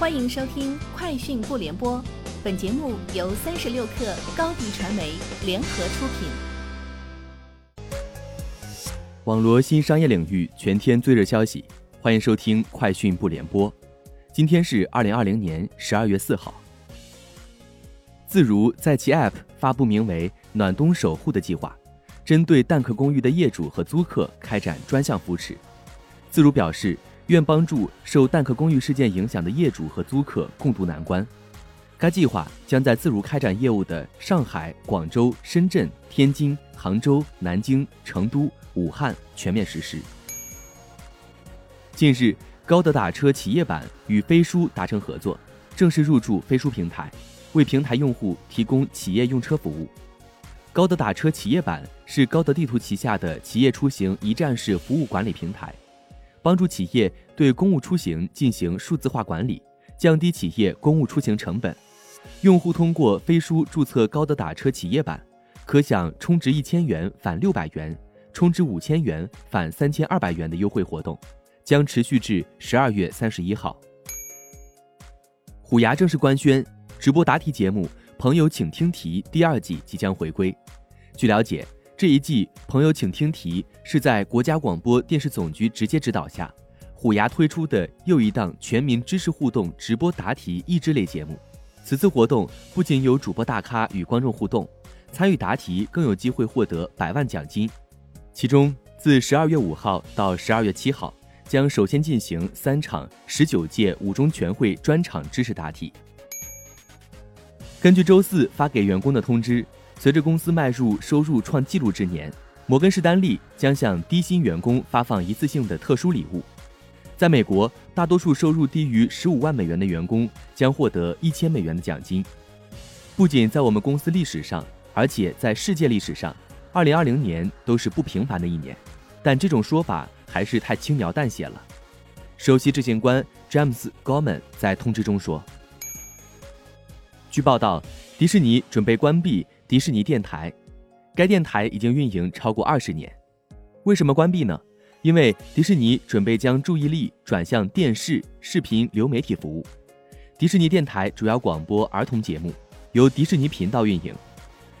欢迎收听《快讯不联播》，本节目由三十六克高低传媒联合出品。网罗新商业领域全天最热消息，欢迎收听《快讯不联播》。今天是二零二零年十二月四号。自如在其 App 发布名为“暖冬守护”的计划，针对蛋壳公寓的业主和租客开展专项扶持。自如表示，愿帮助受蛋壳公寓事件影响的业主和租客共度难关。该计划将在自如开展业务的上海、广州、深圳、天津、杭州、南京、成都、武汉全面实施。近日，高德打车企业版与飞书达成合作，正式入驻飞书平台。为平台用户提供企业用车服务，高德打车企业版是高德地图旗下的企业出行一站式服务管理平台，帮助企业对公务出行进行数字化管理，降低企业公务出行成本。用户通过飞书注册高德打车企业版，可享充值一千元返六百元，充值五千元返三千二百元的优惠活动，将持续至十二月三十一号。虎牙正式官宣。直播答题节目《朋友请听题》第二季即将回归。据了解，这一季《朋友请听题》是在国家广播电视总局直接指导下，虎牙推出的又一档全民知识互动直播答题益智类节目。此次活动不仅有主播大咖与观众互动，参与答题更有机会获得百万奖金。其中，自十二月五号到十二月七号，将首先进行三场十九届五中全会专场知识答题。根据周四发给员工的通知，随着公司迈入收入创纪录之年，摩根士丹利将向低薪员工发放一次性的特殊礼物。在美国，大多数收入低于十五万美元的员工将获得一千美元的奖金。不仅在我们公司历史上，而且在世界历史上，二零二零年都是不平凡的一年。但这种说法还是太轻描淡写了。首席执行官詹姆斯·高曼在通知中说。据报道，迪士尼准备关闭迪士尼电台。该电台已经运营超过二十年。为什么关闭呢？因为迪士尼准备将注意力转向电视、视频流媒体服务。迪士尼电台主要广播儿童节目，由迪士尼频道运营。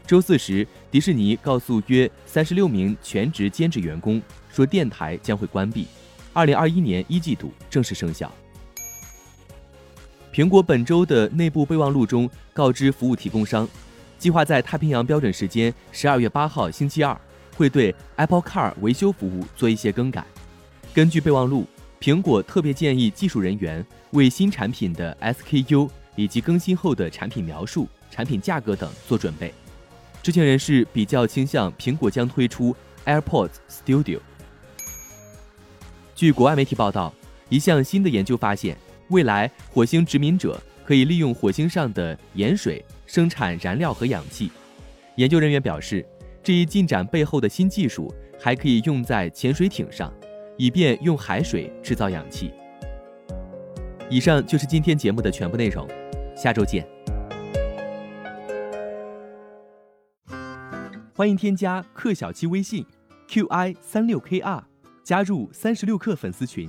周四时，迪士尼告诉约三十六名全职兼职员工说，电台将会关闭，二零二一年一季度正式生效。苹果本周的内部备忘录中告知服务提供商，计划在太平洋标准时间十二月八号星期二会对 Apple Car 维修服务做一些更改。根据备忘录，苹果特别建议技术人员为新产品的 SKU 以及更新后的产品描述、产品价格等做准备。知情人士比较倾向苹果将推出 AirPods Studio。据国外媒体报道，一项新的研究发现。未来，火星殖民者可以利用火星上的盐水生产燃料和氧气。研究人员表示，这一进展背后的新技术还可以用在潜水艇上，以便用海水制造氧气。以上就是今天节目的全部内容，下周见。欢迎添加克小七微信，qi 三六 kr，加入三十六氪粉丝群。